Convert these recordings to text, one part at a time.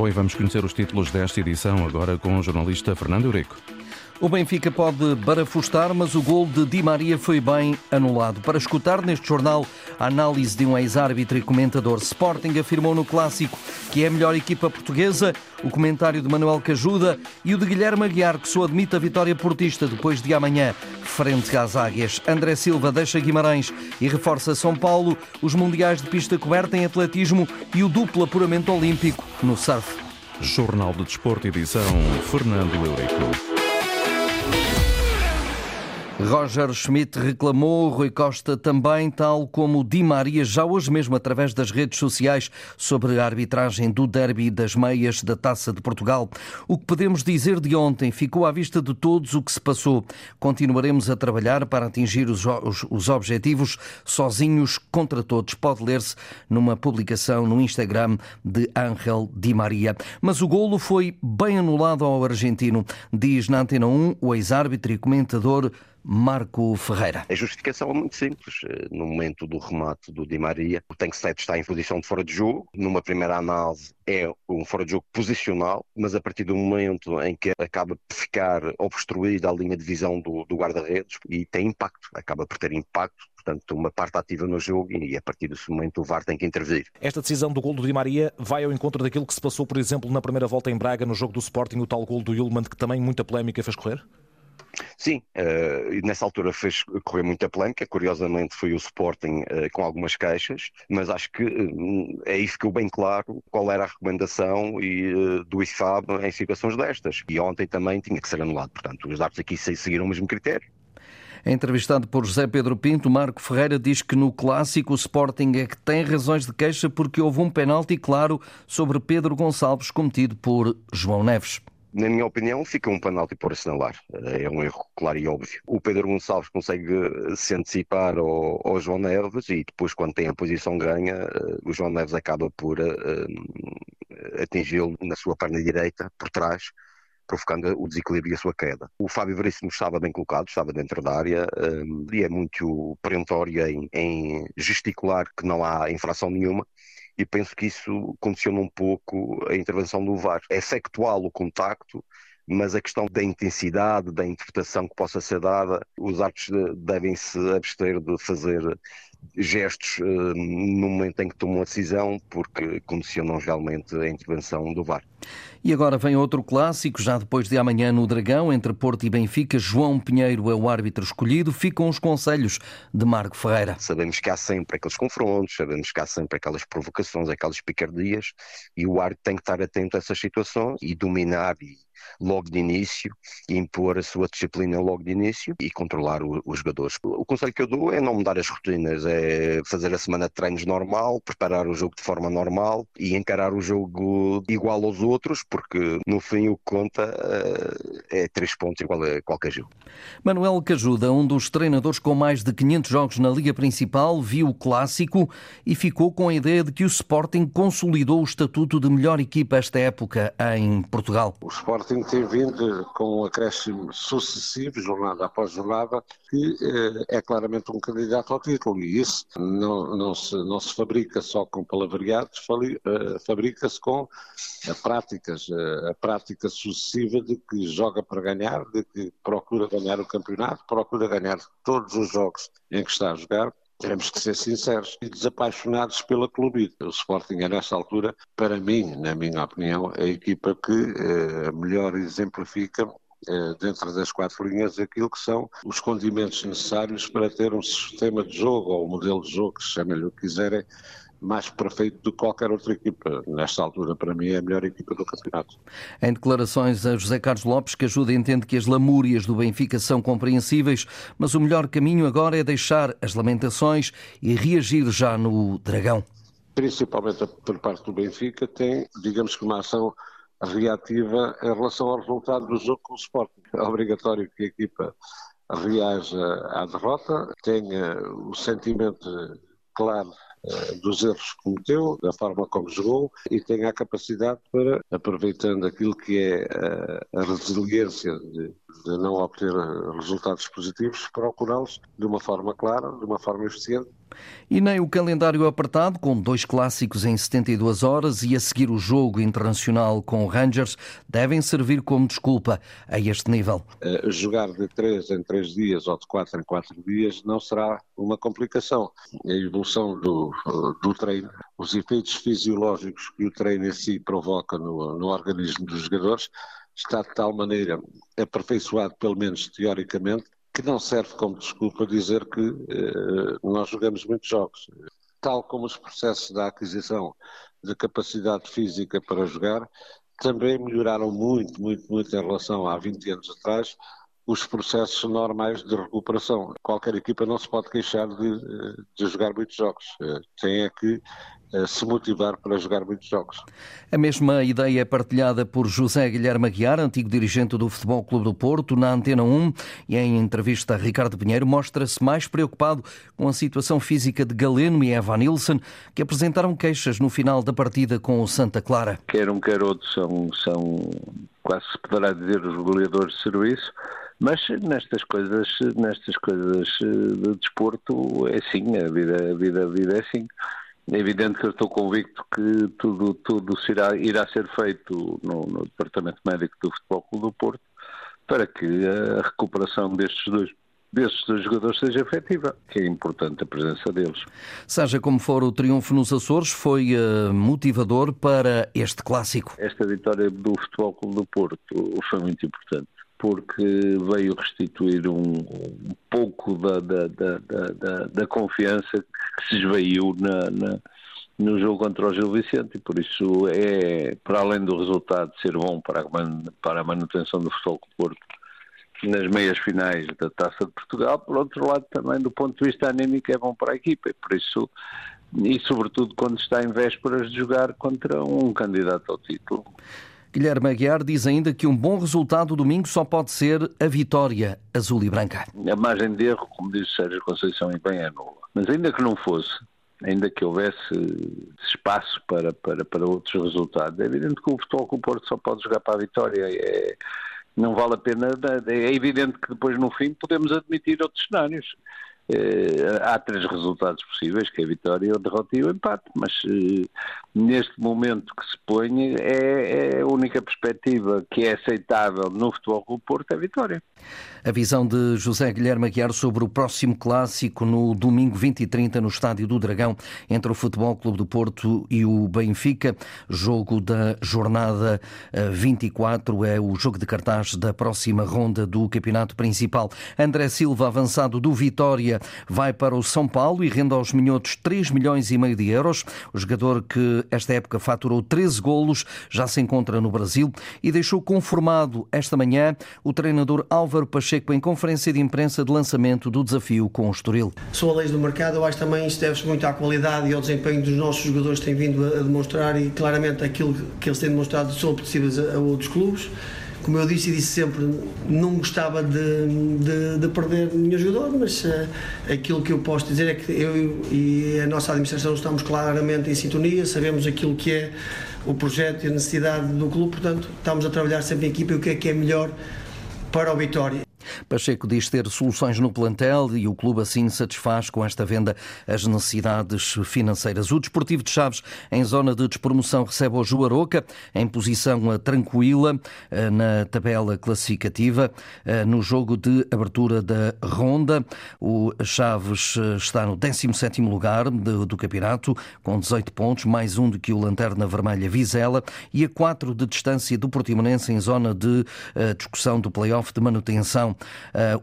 Bom, e vamos conhecer os títulos desta edição agora com o jornalista Fernando Eurico. O Benfica pode barafustar, mas o gol de Di Maria foi bem anulado. Para escutar neste jornal a análise de um ex-árbitro e comentador, Sporting afirmou no clássico que é a melhor equipa portuguesa, o comentário de Manuel Cajuda e o de Guilherme Aguiar, que só admite a vitória portista depois de amanhã, frente às Águias. André Silva deixa Guimarães e reforça São Paulo, os mundiais de pista coberta em atletismo e o duplo apuramento olímpico no surf. Jornal de Desporto, edição Fernando Eurico. Roger Schmidt reclamou, Rui Costa também, tal como Di Maria, já hoje mesmo através das redes sociais, sobre a arbitragem do derby das meias da Taça de Portugal. O que podemos dizer de ontem ficou à vista de todos o que se passou. Continuaremos a trabalhar para atingir os, os, os objetivos sozinhos contra todos. Pode ler-se numa publicação no Instagram de Ángel Di Maria. Mas o golo foi bem anulado ao argentino, diz na Antena 1 o ex-árbitro e comentador Marco Ferreira. A justificação é muito simples. Eh, no momento do remate do Di Maria, o tanque 7 está em posição de fora de jogo. Numa primeira análise, é um fora de jogo posicional, mas a partir do momento em que acaba por ficar obstruída a linha de visão do, do guarda-redes e tem impacto, acaba por ter impacto portanto, uma parte ativa no jogo e a partir desse momento o VAR tem que intervir. Esta decisão do gol do Di Maria vai ao encontro daquilo que se passou, por exemplo, na primeira volta em Braga, no jogo do Sporting, o tal gol do Yulman, que também muita polémica fez correr? Sim, uh, nessa altura fez correr muita polémica, curiosamente foi o Sporting uh, com algumas queixas, mas acho que uh, aí ficou bem claro qual era a recomendação e, do IFAB em situações destas. E ontem também tinha que ser anulado, portanto os árbitros aqui seguiram o mesmo critério. Entrevistado por José Pedro Pinto, Marco Ferreira diz que no clássico o Sporting é que tem razões de queixa porque houve um penalti claro sobre Pedro Gonçalves cometido por João Neves na minha opinião, fica um penalti por assinalar. É um erro claro e óbvio. O Pedro Gonçalves consegue eh, se antecipar ao, ao João Neves e depois, quando tem a posição ganha, eh, o João Neves acaba por uh, atingi-lo na sua perna direita, por trás, provocando o desequilíbrio e a sua queda. O Fábio Veríssimo estava bem colocado, estava dentro da área um, e é muito perentório em, em gesticular que não há infração nenhuma e penso que isso condiciona um pouco a intervenção do VAR. É factual o contacto, mas a questão da intensidade, da interpretação que possa ser dada, os árbitros devem se abster de fazer gestos uh, no momento em que tomam a decisão, porque condicionam realmente a intervenção do VAR. E agora vem outro clássico, já depois de amanhã no Dragão, entre Porto e Benfica. João Pinheiro é o árbitro escolhido. Ficam os conselhos de Marco Ferreira. Sabemos que há sempre aqueles confrontos, sabemos que há sempre aquelas provocações, aquelas picardias, e o árbitro tem que estar atento a essas situações e dominar e logo de início, impor a sua disciplina logo de início e controlar os jogadores. O conselho que eu dou é não mudar as rotinas, é fazer a semana de treinos normal, preparar o jogo de forma normal e encarar o jogo igual aos outros, porque no fim o que conta eh, é três pontos igual a qualquer jogo. Manuel Cajuda, um dos treinadores com mais de 500 jogos na Liga Principal, viu o clássico e ficou com a ideia de que o Sporting consolidou o estatuto de melhor equipa esta época em Portugal. O Sporting tem vindo com um acréscimo sucessivo, jornada após jornada, que eh, é claramente um candidato ao título e isso não, não, se, não se fabrica só com palavreados, eh, fabrica-se com práticas a prática sucessiva de que joga para ganhar, de que procura ganhar o campeonato, procura ganhar todos os jogos em que está a jogar, temos que ser sinceros e desapaixonados pela clube. O Sporting é, nessa altura, para mim, na minha opinião, a equipa que eh, melhor exemplifica eh, dentro das quatro linhas aquilo que são os condimentos necessários para ter um sistema de jogo ou um modelo de jogo, chamem-lhe o que quiserem, mais perfeito do que qualquer outra equipa. Nesta altura, para mim, é a melhor equipa do campeonato. Em declarações a José Carlos Lopes, que ajuda entende que as lamúrias do Benfica são compreensíveis, mas o melhor caminho agora é deixar as lamentações e reagir já no Dragão. Principalmente por parte do Benfica, tem, digamos que, uma ação reativa em relação ao resultado do jogo com o Sporting. É obrigatório que a equipa reaja à derrota, tenha o sentimento claro eh, dos erros que cometeu, da forma como jogou e tem a capacidade para, aproveitando aquilo que é eh, a resiliência de de não obter resultados positivos, procurá-los de uma forma clara, de uma forma eficiente e nem o calendário apertado, com dois clássicos em 72 horas e a seguir o jogo internacional com o Rangers, devem servir como desculpa a este nível. Uh, jogar de 3 em 3 dias ou de 4 em 4 dias não será uma complicação. A evolução do, do treino, os efeitos fisiológicos que o treino em si provoca no, no organismo dos jogadores, está de tal maneira aperfeiçoado, pelo menos teoricamente, que não serve como desculpa dizer que eh, nós jogamos muitos jogos. Tal como os processos da aquisição de capacidade física para jogar também melhoraram muito, muito, muito em relação a 20 anos atrás os processos normais de recuperação. Qualquer equipa não se pode queixar de, de jogar muitos jogos. Eh, tem é que se motivar para jogar muitos jogos. A mesma ideia é partilhada por José Guilherme Aguiar, antigo dirigente do Futebol Clube do Porto, na Antena 1, e em entrevista a Ricardo Pinheiro mostra-se mais preocupado com a situação física de Galeno e Evan Nilsson, que apresentaram queixas no final da partida com o Santa Clara. Quer um quer outro são, são quase se poderá dizer os goleadores de serviço, mas nestas coisas, nestas coisas de desporto é assim, a vida, a vida, a vida é assim. É evidente que eu estou convicto que tudo, tudo irá, irá ser feito no, no, Departamento Médico do Futebol Clube do Porto para que a recuperação destes dois destes dois jogadores seja efetiva, que é importante a presença deles. Seja como for, o triunfo nos Açores foi uh, motivador para este clássico. Esta vitória do Futebol Clube do Porto foi muito importante porque veio restituir um, um pouco da, da, da, da, confiança que se esvaiu na, na, no jogo contra o Gil Vicente e por isso é, para além do resultado ser bom para a, para a manutenção do futebol Porto nas meias finais da Taça de Portugal, por outro lado também do ponto de vista anímico é bom para a equipa e por isso e sobretudo quando está em vésperas de jogar contra um candidato ao título. Guilherme Aguiar diz ainda que um bom resultado domingo só pode ser a vitória azul e branca. A margem de erro, como diz Sérgio Conceição, e bem é nula. Mas ainda que não fosse, ainda que houvesse espaço para, para, para outros resultados, é evidente que o futebol com o Porto só pode jogar para a vitória. É, não vale a pena. É evidente que depois, no fim, podemos admitir outros cenários. Eh, há três resultados possíveis, que é a vitória, a derrota e o empate, mas eh, neste momento que se põe é, é, a única perspectiva que é aceitável no futebol do Porto é a vitória. A visão de José Guilherme Aguiar sobre o próximo clássico no domingo 20 e 30 no Estádio do Dragão entre o Futebol Clube do Porto e o Benfica. Jogo da jornada 24 eh, é o jogo de cartaz da próxima ronda do campeonato principal. André Silva, avançado do Vitória, vai para o São Paulo e rende aos minhotos 3 milhões e meio de euros. O jogador que esta época faturou 13 golos já se encontra no Brasil e deixou conformado esta manhã o treinador Álvaro Pacheco em conferência de imprensa de lançamento do desafio com o Estoril. Sou a lei do mercado, eu acho também isto deve-se muito à qualidade e ao desempenho dos nossos jogadores que têm vindo a demonstrar e claramente aquilo que eles têm demonstrado são apetecíveis a outros clubes como eu disse e disse sempre, não gostava de, de, de perder nenhum jogador, mas uh, aquilo que eu posso dizer é que eu e a nossa administração estamos claramente em sintonia, sabemos aquilo que é o projeto e a necessidade do clube, portanto, estamos a trabalhar sempre em equipa e o que é que é melhor para o Vitória. Pacheco diz ter soluções no plantel e o clube assim satisfaz com esta venda as necessidades financeiras. O Desportivo de Chaves, em zona de despromoção, recebe o Juaroca em posição tranquila eh, na tabela classificativa. Eh, no jogo de abertura da ronda, o Chaves eh, está no 17º lugar do campeonato, com 18 pontos, mais um do que o Lanterna Vermelha Vizela e a 4 de distância do Portimonense em zona de discussão do play-off de manutenção.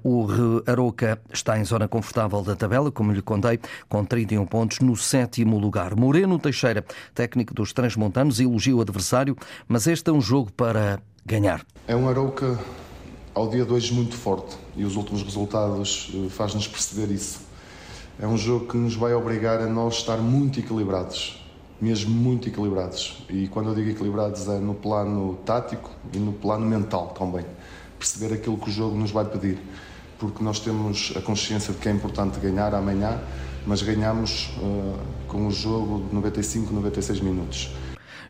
Uh, o Aroca está em zona confortável da tabela, como lhe contei, com 31 pontos no sétimo lugar. Moreno Teixeira, técnico dos Transmontanos, elogia o adversário, mas este é um jogo para ganhar. É um Aroca ao dia 2 muito forte e os últimos resultados eh, faz-nos perceber isso. É um jogo que nos vai obrigar a nós estar muito equilibrados, mesmo muito equilibrados. E quando eu digo equilibrados é no plano tático e no plano mental também perceber aquilo que o jogo nos vai pedir, porque nós temos a consciência de que é importante ganhar amanhã, mas ganhamos uh, com o jogo de 95, 96 minutos.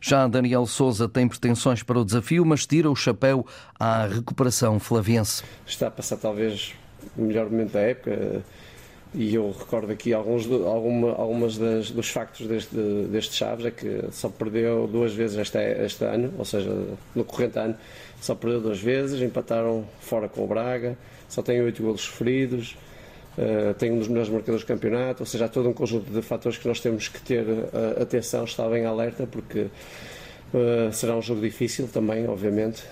Já Daniel Souza tem pretensões para o desafio, mas tira o chapéu à recuperação flaviense. Está a passar talvez o melhor momento da época e eu recordo aqui alguns alguma, algumas das, dos factos deste, deste Chaves é que só perdeu duas vezes este, este ano, ou seja, no corrente ano, só perdeu duas vezes, empataram fora com o Braga, só tem oito golos sofridos, uh, tem um dos melhores marcadores do campeonato, ou seja, há todo um conjunto de fatores que nós temos que ter uh, atenção, estar bem alerta, porque uh, será um jogo difícil também, obviamente.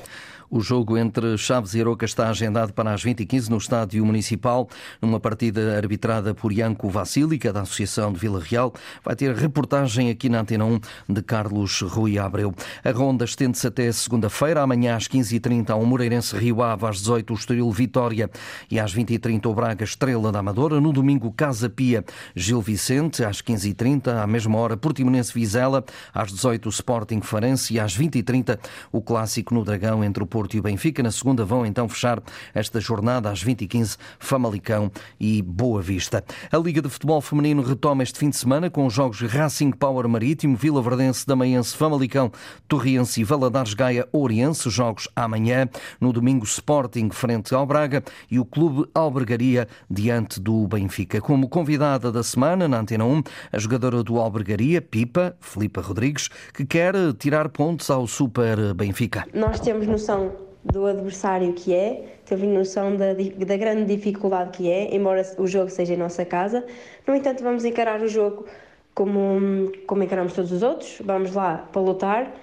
O jogo entre Chaves e Aroca está agendado para as 20h15 no Estádio Municipal, numa partida arbitrada por Ianco Vassílica, da Associação de Vila Real. Vai ter reportagem aqui na Antena 1 de Carlos Rui Abreu. A ronda estende-se até segunda-feira. Amanhã às 15h30 o Moreirense Rio Ave, às 18 o Estoril Vitória e às 20h30 o Braga Estrela da Amadora. No domingo Casa Pia Gil Vicente, às 15h30, à mesma hora Portimonense Vizela, às 18 o Sporting Farense e às 20h30 o clássico no Dragão entre o Porto e o Benfica. Na segunda vão então fechar esta jornada às 20h15, Famalicão e Boa Vista. A Liga de Futebol Feminino retoma este fim de semana com os jogos Racing Power Marítimo, Vila Verdense, Damaense, Famalicão, Torriense e Valadares Gaia Oriense. Jogos amanhã. No domingo, Sporting frente ao Braga e o Clube Albergaria diante do Benfica. Como convidada da semana na Antena 1, a jogadora do Albergaria, Pipa, Filipa Rodrigues, que quer tirar pontos ao Super Benfica. Nós temos noção do adversário que é, teve noção da, da grande dificuldade que é, embora o jogo seja em nossa casa. No entanto, vamos encarar o jogo como, como encaramos todos os outros. Vamos lá para lutar,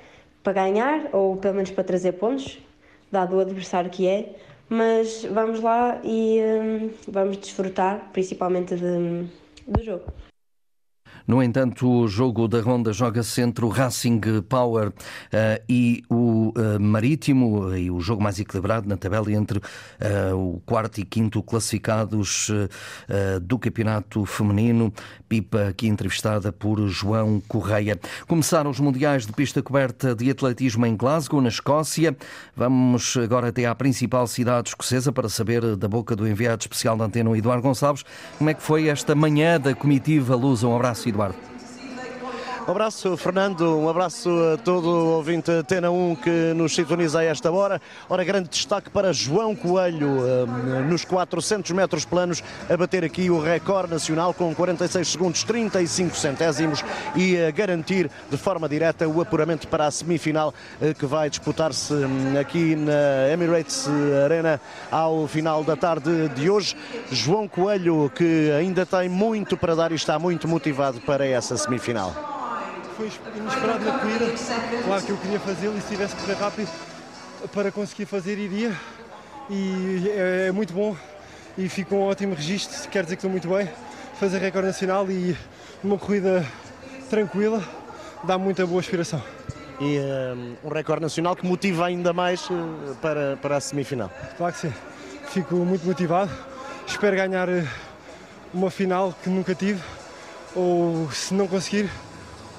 para ganhar, ou pelo menos para trazer pontos, dado o adversário que é. Mas vamos lá e hum, vamos desfrutar, principalmente de, do jogo. No entanto, o jogo da ronda joga-se entre o Racing Power uh, e o uh, Marítimo, e o jogo mais equilibrado na tabela entre uh, o quarto e quinto classificados do campeonato feminino. Pipa, aqui entrevistada por João Correia. Começaram os Mundiais de Pista Coberta de Atletismo em Glasgow, na Escócia. Vamos agora até à principal cidade escocesa para saber da boca do enviado especial da Antena, Eduardo Gonçalves, como é que foi esta manhã da comitiva Luz. Um abraço, Eduardo. Um abraço, Fernando. Um abraço a todo o ouvinte Tena 1 que nos sintoniza a esta hora. Ora, grande destaque para João Coelho hum, nos 400 metros planos, a bater aqui o recorde nacional com 46 segundos 35 centésimos e a garantir de forma direta o apuramento para a semifinal eh, que vai disputar-se hum, aqui na Emirates Arena ao final da tarde de hoje. João Coelho, que ainda tem muito para dar e está muito motivado para essa semifinal foi inesperado na corrida. Claro que eu queria fazê-lo e se tivesse que correr rápido para conseguir fazer, iria. E é, é muito bom e fico com um ótimo registro. Quer dizer que estou muito bem. Fazer recorde nacional e uma corrida tranquila dá muita boa inspiração. E um, um recorde nacional que motiva ainda mais uh, para, para a semifinal. Claro que sim. Fico muito motivado. Espero ganhar uh, uma final que nunca tive. Ou se não conseguir,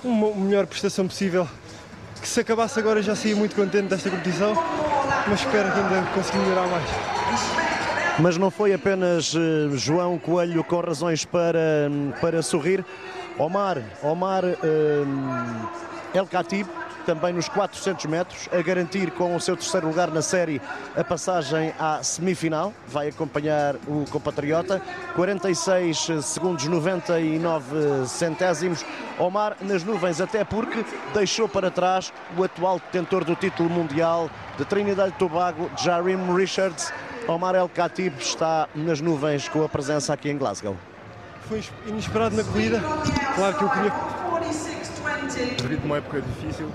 uma melhor prestação possível. Que se acabasse agora já saía muito contente desta competição, mas espero que ainda consiga melhorar mais. Mas não foi apenas uh, João Coelho com razões para, para sorrir. Omar, Omar uh, El Khatib também nos 400 metros, a garantir com o seu terceiro lugar na série a passagem à semifinal. Vai acompanhar o compatriota, 46 segundos 99 centésimos. Omar nas nuvens, até porque deixou para trás o atual detentor do título mundial de Trinidad e Tobago, Jarim Richards. Omar El Khatib está nas nuvens com a presença aqui em Glasgow. Foi inesperado na corrida, claro que eu queria. Devido uma época difícil,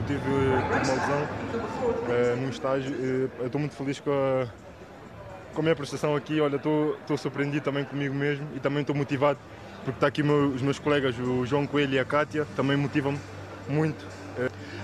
eu tive, tive uma lesão uh, num estágio. Uh, estou muito feliz com a, com a minha prestação aqui. Olha, estou, surpreendido também comigo mesmo e também estou motivado porque está aqui meu, os meus colegas, o João Coelho e a Kátia, também motivam-me muito.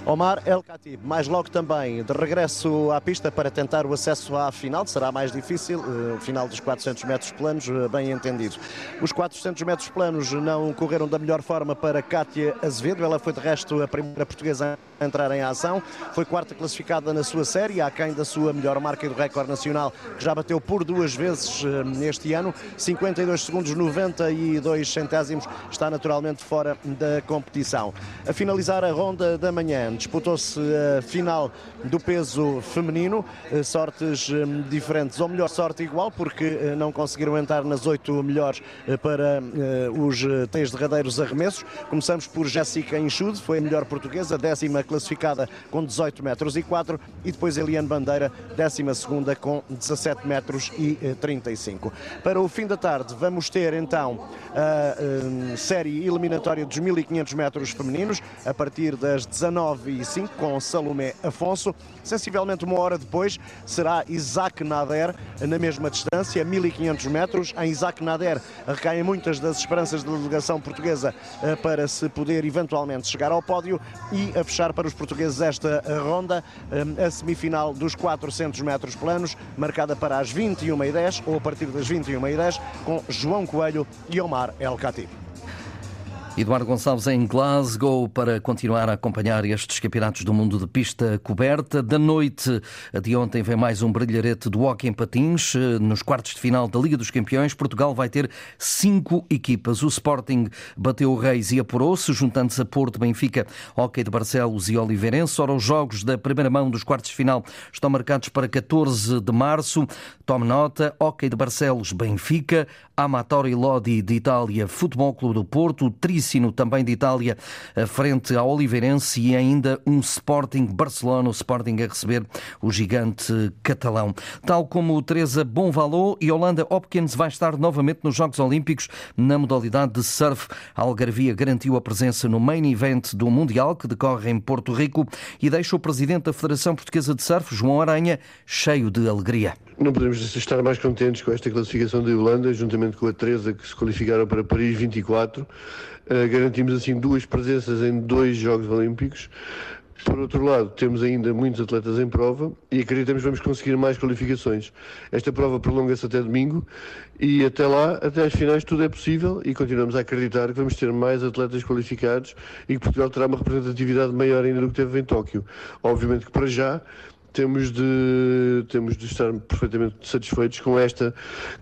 Omar El Khatib, mais logo também de regresso à pista para tentar o acesso à final, será mais difícil, eh, o final dos 400 metros planos, eh, bem entendido. Os 400 metros planos não correram da melhor forma para Kátia Azevedo, ela foi de resto a primeira portuguesa a entrar em ação, foi quarta classificada na sua série, aquém da sua melhor marca do recorde nacional, que já bateu por duas vezes eh, neste ano, 52 segundos 92 centésimos, está naturalmente fora da competição. A finalizar a ronda da da manhã disputou-se a final do peso feminino, sortes diferentes, ou melhor, sorte igual, porque não conseguiram entrar nas oito melhores para os três derradeiros arremessos. Começamos por Jéssica Enxude, foi a melhor portuguesa, décima classificada com 18 metros e 4, e depois Eliane Bandeira, décima segunda com 17 metros e 35. Para o fim da tarde vamos ter então a série eliminatória dos 1500 metros femininos, a partir das 19h05 com Salomé Afonso. Sensivelmente uma hora depois será Isaac Nader na mesma distância, 1500 metros. Em Isaac Nader recaem muitas das esperanças da delegação portuguesa eh, para se poder eventualmente chegar ao pódio e a fechar para os portugueses esta ronda, eh, a semifinal dos 400 metros planos, marcada para as 21h10 ou a partir das 21h10 com João Coelho e Omar El Khatib. Eduardo Gonçalves em Glasgow para continuar a acompanhar estes campeonatos do mundo de pista coberta. Da noite de ontem vem mais um brilharete do hockey em patins. Nos quartos de final da Liga dos Campeões, Portugal vai ter cinco equipas. O Sporting bateu o Reis e apurou-se, juntando-se a Porto, Benfica, Hockey de Barcelos e Oliveirense. Ora, os jogos da primeira mão dos quartos de final estão marcados para 14 de março. Tome nota, Hockey de Barcelos, Benfica, Amatori Lodi de Itália, Futebol Clube do Porto, Trícino também de Itália, frente ao Oliveirense e ainda um Sporting Barcelona, o Sporting a receber o gigante catalão. Tal como Teresa Bonvalot e Holanda Hopkins vai estar novamente nos Jogos Olímpicos na modalidade de surf. A Algarvia garantiu a presença no main event do Mundial que decorre em Porto Rico e deixa o presidente da Federação Portuguesa de Surf, João Aranha, cheio de alegria. Não podemos estar mais contentes com esta classificação da Holanda, juntamente com a Teresa, que se qualificaram para Paris 24. Uh, garantimos assim duas presenças em dois Jogos Olímpicos. Por outro lado, temos ainda muitos atletas em prova e acreditamos que vamos conseguir mais qualificações. Esta prova prolonga-se até domingo e até lá, até às finais, tudo é possível e continuamos a acreditar que vamos ter mais atletas qualificados e que Portugal terá uma representatividade maior ainda do que teve em Tóquio. Obviamente que para já temos de, temos de estar perfeitamente satisfeitos com esta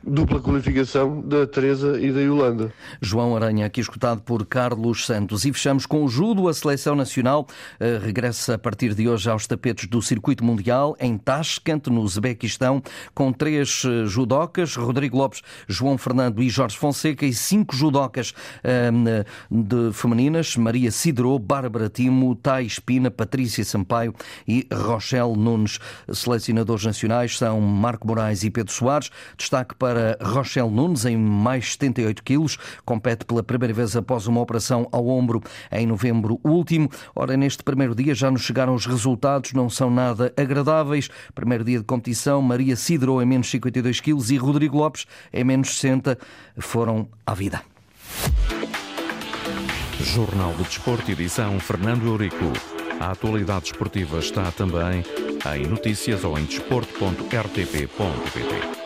dupla qualificação da Teresa e da Yolanda. João Aranha, aqui escutado por Carlos Santos. E fechamos com o judo. A seleção nacional uh, regressa a partir de hoje aos tapetes do Circuito Mundial em Tashkent, no Uzbequistão, com três uh, judocas, Rodrigo Lopes, João Fernando e Jorge Fonseca, e cinco judocas uh, de femininas, Maria Cidro, Bárbara Timo, Tai Espina, Patrícia Sampaio e Rochelle Nunes. Selecionadores nacionais são Marco Moraes e Pedro Soares. Destaque para Rochelle Nunes, em mais 78 quilos. Compete pela primeira vez após uma operação ao ombro em novembro último. Ora, neste primeiro dia já nos chegaram os resultados, não são nada agradáveis. Primeiro dia de competição, Maria Cidro em menos 52 quilos e Rodrigo Lopes em menos 60 foram à vida. Jornal de Desporto, edição Fernando Eurico. A atualidade esportiva está também em notícias ou em desporto.rtp.pt.